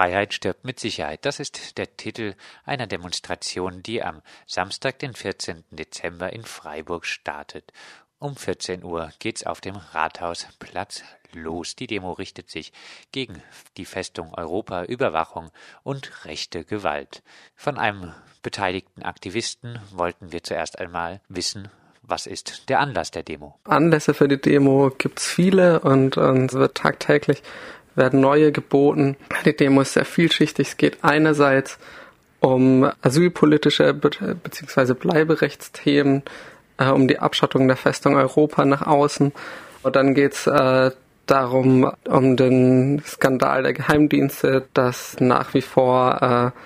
Freiheit stirbt mit Sicherheit. Das ist der Titel einer Demonstration, die am Samstag, den 14. Dezember in Freiburg startet. Um 14 Uhr geht's auf dem Rathausplatz los. Die Demo richtet sich gegen die Festung Europa, Überwachung und rechte Gewalt. Von einem beteiligten Aktivisten wollten wir zuerst einmal wissen, was ist der Anlass der Demo? Anlässe für die Demo gibt's viele und, und es wird tagtäglich werden neue geboten. Die Demo ist sehr vielschichtig. Es geht einerseits um asylpolitische bzw. Bleiberechtsthemen, äh, um die Abschottung der Festung Europa nach außen. Und dann geht's äh, darum, um den Skandal der Geheimdienste, dass nach wie vor äh,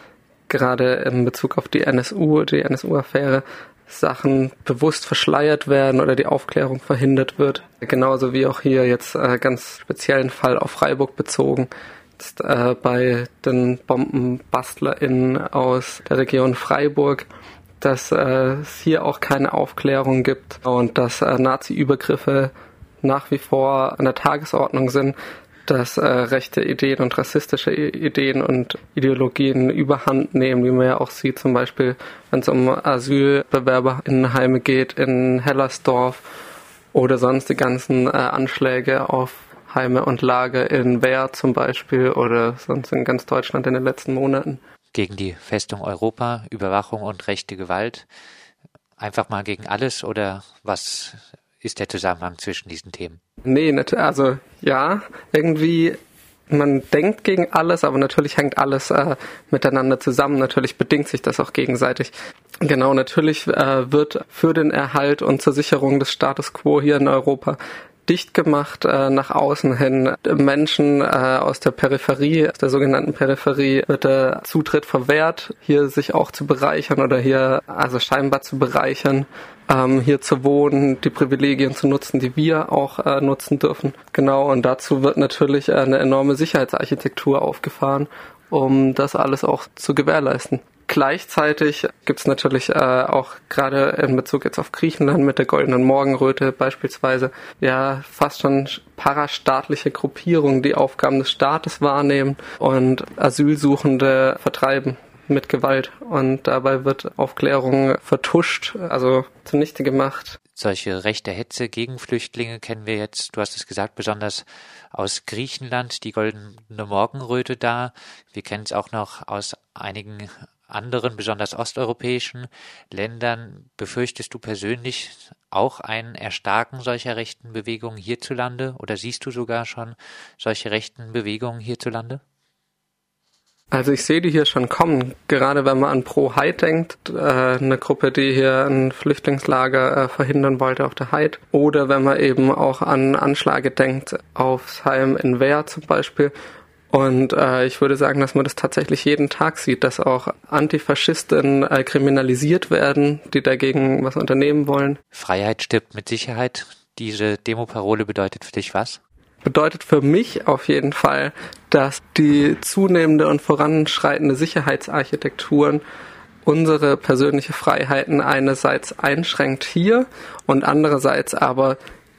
gerade in Bezug auf die NSU, die NSU-Affäre, Sachen bewusst verschleiert werden oder die Aufklärung verhindert wird. Genauso wie auch hier jetzt äh, ganz speziellen Fall auf Freiburg bezogen. Jetzt, äh, bei den BombenbastlerInnen aus der Region Freiburg, dass äh, es hier auch keine Aufklärung gibt und dass äh, Nazi-Übergriffe nach wie vor an der Tagesordnung sind, dass äh, rechte Ideen und rassistische Ideen und Ideologien überhand nehmen, wie man ja auch sieht, zum Beispiel, wenn es um Asylbewerberinnenheime geht in Hellersdorf oder sonst die ganzen äh, Anschläge auf Heime und Lager in Wehr zum Beispiel oder sonst in ganz Deutschland in den letzten Monaten. Gegen die Festung Europa, Überwachung und rechte Gewalt. Einfach mal gegen alles oder was ist der Zusammenhang zwischen diesen Themen? Nee, also ja, irgendwie man denkt gegen alles, aber natürlich hängt alles äh, miteinander zusammen. Natürlich bedingt sich das auch gegenseitig. Genau, natürlich äh, wird für den Erhalt und zur Sicherung des Status quo hier in Europa dicht gemacht äh, nach außen hin. Menschen äh, aus der Peripherie, aus der sogenannten Peripherie, wird der Zutritt verwehrt, hier sich auch zu bereichern oder hier also scheinbar zu bereichern, ähm, hier zu wohnen, die Privilegien zu nutzen, die wir auch äh, nutzen dürfen. Genau, und dazu wird natürlich eine enorme Sicherheitsarchitektur aufgefahren, um das alles auch zu gewährleisten. Gleichzeitig gibt es natürlich äh, auch gerade in Bezug jetzt auf Griechenland mit der goldenen Morgenröte beispielsweise ja fast schon parastaatliche Gruppierungen, die Aufgaben des Staates wahrnehmen und Asylsuchende vertreiben mit Gewalt und dabei wird Aufklärung vertuscht, also zunichte gemacht. Solche rechte Hetze gegen Flüchtlinge kennen wir jetzt, du hast es gesagt, besonders aus Griechenland, die goldene Morgenröte da. Wir kennen es auch noch aus einigen anderen, besonders osteuropäischen Ländern. Befürchtest du persönlich auch ein Erstarken solcher rechten Bewegungen hierzulande oder siehst du sogar schon solche rechten Bewegungen hierzulande? Also ich sehe die hier schon kommen, gerade wenn man an Pro Heid denkt, äh, eine Gruppe, die hier ein Flüchtlingslager äh, verhindern wollte auf der Heid. Oder wenn man eben auch an Anschläge denkt, aufs Heim in Wehr zum Beispiel. Und äh, ich würde sagen, dass man das tatsächlich jeden Tag sieht, dass auch Antifaschisten äh, kriminalisiert werden, die dagegen was unternehmen wollen. Freiheit stirbt mit Sicherheit. Diese Demoparole bedeutet für dich was? bedeutet für mich auf jeden Fall, dass die zunehmende und voranschreitende Sicherheitsarchitekturen unsere persönliche Freiheiten einerseits einschränkt hier und andererseits aber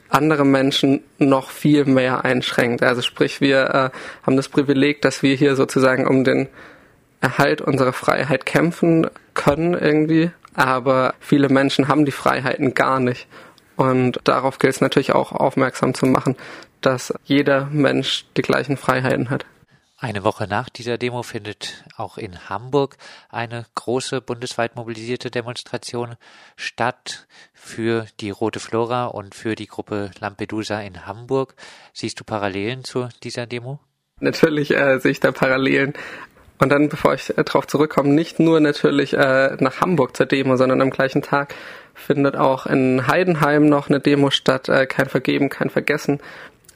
andere Menschen noch viel mehr einschränkt. Also sprich, wir äh, haben das Privileg, dass wir hier sozusagen um den Erhalt unserer Freiheit kämpfen können irgendwie, aber viele Menschen haben die Freiheiten gar nicht. Und darauf gilt es natürlich auch aufmerksam zu machen, dass jeder Mensch die gleichen Freiheiten hat. Eine Woche nach dieser Demo findet auch in Hamburg eine große bundesweit mobilisierte Demonstration statt für die Rote Flora und für die Gruppe Lampedusa in Hamburg. Siehst du Parallelen zu dieser Demo? Natürlich äh, sehe ich da Parallelen. Und dann, bevor ich äh, darauf zurückkomme, nicht nur natürlich äh, nach Hamburg zur Demo, sondern am gleichen Tag findet auch in Heidenheim noch eine Demo statt, äh, kein Vergeben, kein Vergessen,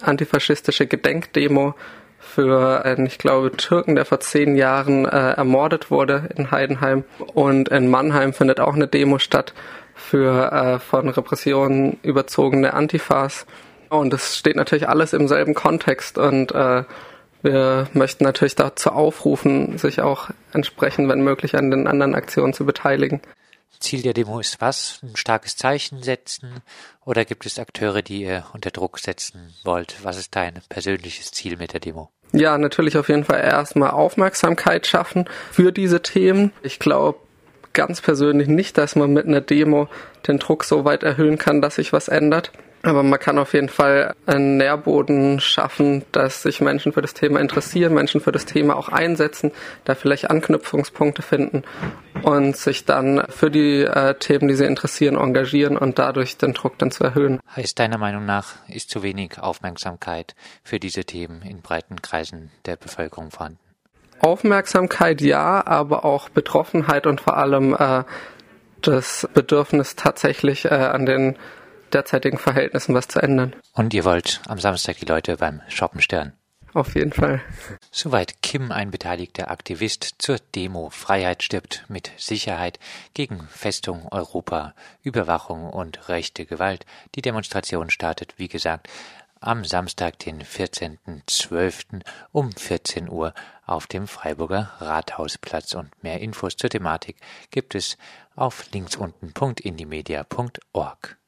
antifaschistische Gedenkdemo für einen, ich glaube, Türken, der vor zehn Jahren äh, ermordet wurde in Heidenheim. Und in Mannheim findet auch eine Demo statt für äh, von Repressionen überzogene Antifas. Und das steht natürlich alles im selben Kontext und äh, wir möchten natürlich dazu aufrufen, sich auch entsprechend, wenn möglich, an den anderen Aktionen zu beteiligen. Ziel der Demo ist was? Ein starkes Zeichen setzen? Oder gibt es Akteure, die ihr unter Druck setzen wollt? Was ist dein persönliches Ziel mit der Demo? Ja, natürlich auf jeden Fall erstmal Aufmerksamkeit schaffen für diese Themen. Ich glaube ganz persönlich nicht, dass man mit einer Demo den Druck so weit erhöhen kann, dass sich was ändert. Aber man kann auf jeden Fall einen Nährboden schaffen, dass sich Menschen für das Thema interessieren, Menschen für das Thema auch einsetzen, da vielleicht Anknüpfungspunkte finden und sich dann für die äh, Themen, die sie interessieren, engagieren und dadurch den Druck dann zu erhöhen. Heißt deiner Meinung nach, ist zu wenig Aufmerksamkeit für diese Themen in breiten Kreisen der Bevölkerung vorhanden? Aufmerksamkeit ja, aber auch Betroffenheit und vor allem äh, das Bedürfnis tatsächlich äh, an den derzeitigen Verhältnissen was zu ändern. Und ihr wollt am Samstag die Leute beim Shoppen stören? Auf jeden Fall. Soweit Kim, ein beteiligter Aktivist zur Demo Freiheit stirbt mit Sicherheit gegen Festung Europa, Überwachung und rechte Gewalt. Die Demonstration startet, wie gesagt, am Samstag, den 14.12. um 14 Uhr auf dem Freiburger Rathausplatz. Und mehr Infos zur Thematik gibt es auf linksunten.indimedia.org.